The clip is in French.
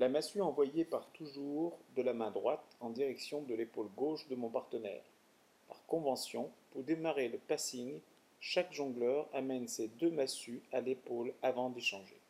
La massue envoyée part toujours de la main droite en direction de l'épaule gauche de mon partenaire. Par convention, pour démarrer le passing, chaque jongleur amène ses deux massues à l'épaule avant d'échanger.